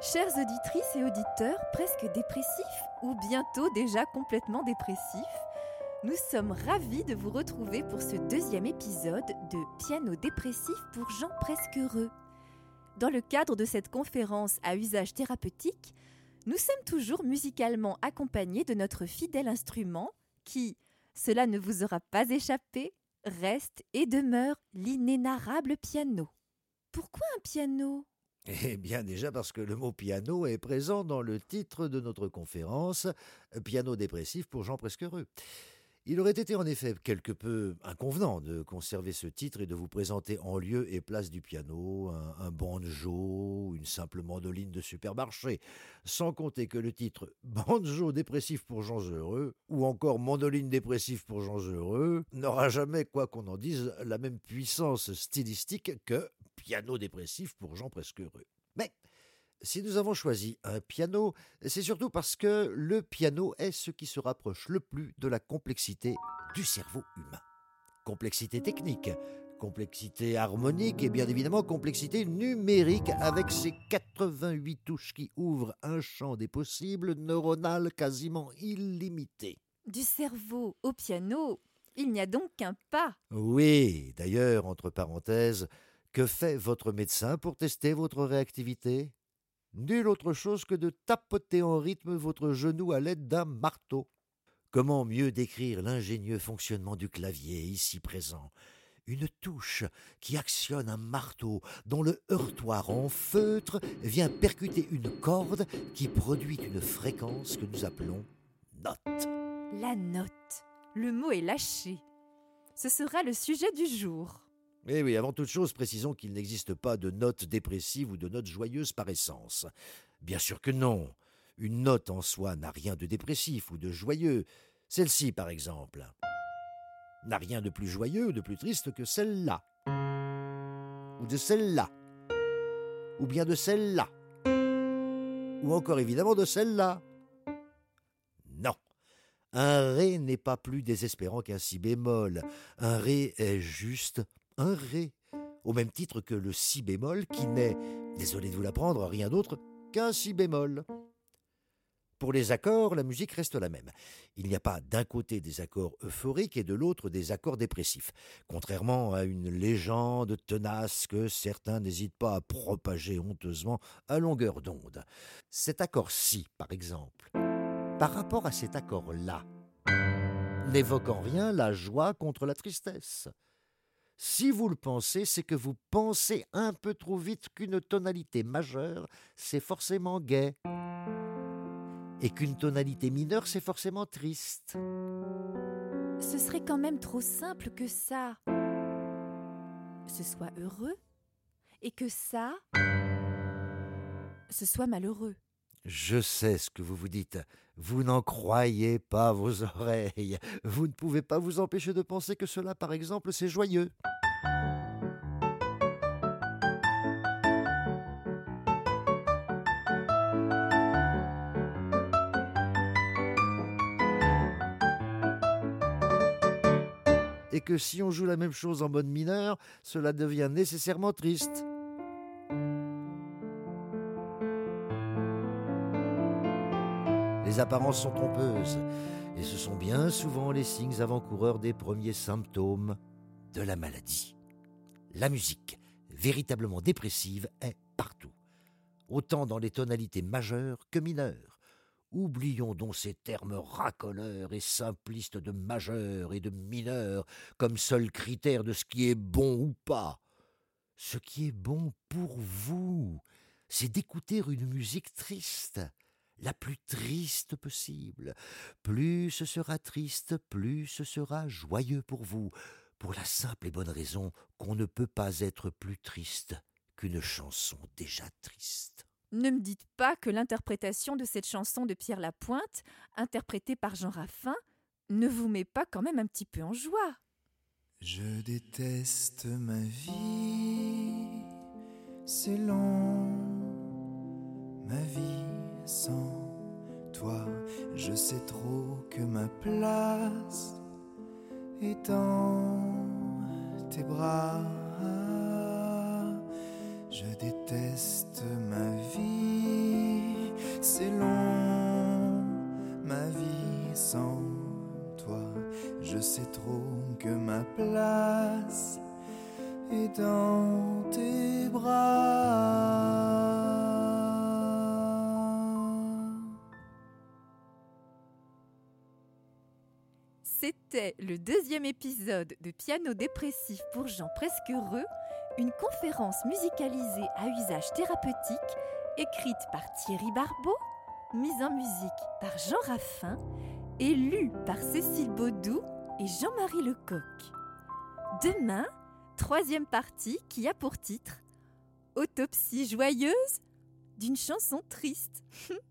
Chères auditrices et auditeurs presque dépressifs ou bientôt déjà complètement dépressifs, nous sommes ravis de vous retrouver pour ce deuxième épisode de Piano dépressif pour gens presque heureux. Dans le cadre de cette conférence à usage thérapeutique, nous sommes toujours musicalement accompagnés de notre fidèle instrument qui, cela ne vous aura pas échappé, reste et demeure l'inénarrable piano. Pourquoi un piano? Eh bien déjà parce que le mot piano est présent dans le titre de notre conférence, Piano dépressif pour gens presque heureux. Il aurait été en effet quelque peu inconvenant de conserver ce titre et de vous présenter en lieu et place du piano un, un banjo, une simple mandoline de supermarché, sans compter que le titre Banjo dépressif pour gens heureux ou encore Mandoline dépressif pour gens heureux n'aura jamais, quoi qu'on en dise, la même puissance stylistique que Piano dépressif pour gens presque heureux. Mais si nous avons choisi un piano, c'est surtout parce que le piano est ce qui se rapproche le plus de la complexité du cerveau humain. Complexité technique, complexité harmonique et bien évidemment complexité numérique avec ses 88 touches qui ouvrent un champ des possibles neuronal quasiment illimité. Du cerveau au piano, il n'y a donc qu'un pas. Oui, d'ailleurs, entre parenthèses, que fait votre médecin pour tester votre réactivité? Nulle autre chose que de tapoter en rythme votre genou à l'aide d'un marteau. Comment mieux décrire l'ingénieux fonctionnement du clavier ici présent? Une touche qui actionne un marteau dont le heurtoir en feutre vient percuter une corde qui produit une fréquence que nous appelons note. La note. Le mot est lâché. Ce sera le sujet du jour. Eh oui, avant toute chose, précisons qu'il n'existe pas de note dépressive ou de note joyeuse par essence. Bien sûr que non. Une note en soi n'a rien de dépressif ou de joyeux. Celle-ci, par exemple, n'a rien de plus joyeux ou de plus triste que celle-là. Ou de celle-là. Ou bien de celle-là. Ou encore évidemment de celle-là. Non. Un Ré n'est pas plus désespérant qu'un Si bémol. Un Ré est juste un Ré, au même titre que le Si bémol qui n'est, désolé de vous l'apprendre, rien d'autre qu'un Si bémol. Pour les accords, la musique reste la même. Il n'y a pas d'un côté des accords euphoriques et de l'autre des accords dépressifs, contrairement à une légende tenace que certains n'hésitent pas à propager honteusement à longueur d'onde. Cet accord Si, par exemple, par rapport à cet accord-là, n'évoque en rien la joie contre la tristesse. Si vous le pensez, c'est que vous pensez un peu trop vite qu'une tonalité majeure, c'est forcément gai. Et qu'une tonalité mineure, c'est forcément triste. Ce serait quand même trop simple que ça. Ce soit heureux et que ça. Ce soit malheureux. Je sais ce que vous vous dites. Vous n'en croyez pas vos oreilles. Vous ne pouvez pas vous empêcher de penser que cela, par exemple, c'est joyeux. Et que si on joue la même chose en mode mineur, cela devient nécessairement triste. Les apparences sont trompeuses, et ce sont bien souvent les signes avant-coureurs des premiers symptômes de la maladie. La musique, véritablement dépressive, est partout, autant dans les tonalités majeures que mineures. Oublions donc ces termes racoleurs et simplistes de majeur et de mineur comme seul critère de ce qui est bon ou pas. Ce qui est bon pour vous, c'est d'écouter une musique triste, la plus triste possible. Plus ce sera triste, plus ce sera joyeux pour vous, pour la simple et bonne raison qu'on ne peut pas être plus triste qu'une chanson déjà triste. Ne me dites pas que l'interprétation de cette chanson de Pierre Lapointe, interprétée par Jean Raffin, ne vous met pas quand même un petit peu en joie. Je déteste ma vie, c'est long, ma vie sans toi. Je sais trop que ma place est dans tes bras. Je déteste ma vie, c'est long, ma vie sans toi. Je sais trop que ma place est dans tes bras. C'était le deuxième épisode de Piano dépressif pour gens presque heureux, une conférence musicalisée à usage thérapeutique écrite par Thierry Barbeau, mise en musique par Jean Raffin et lue par Cécile Baudou et Jean-Marie Lecoq. Demain, troisième partie qui a pour titre Autopsie joyeuse d'une chanson triste.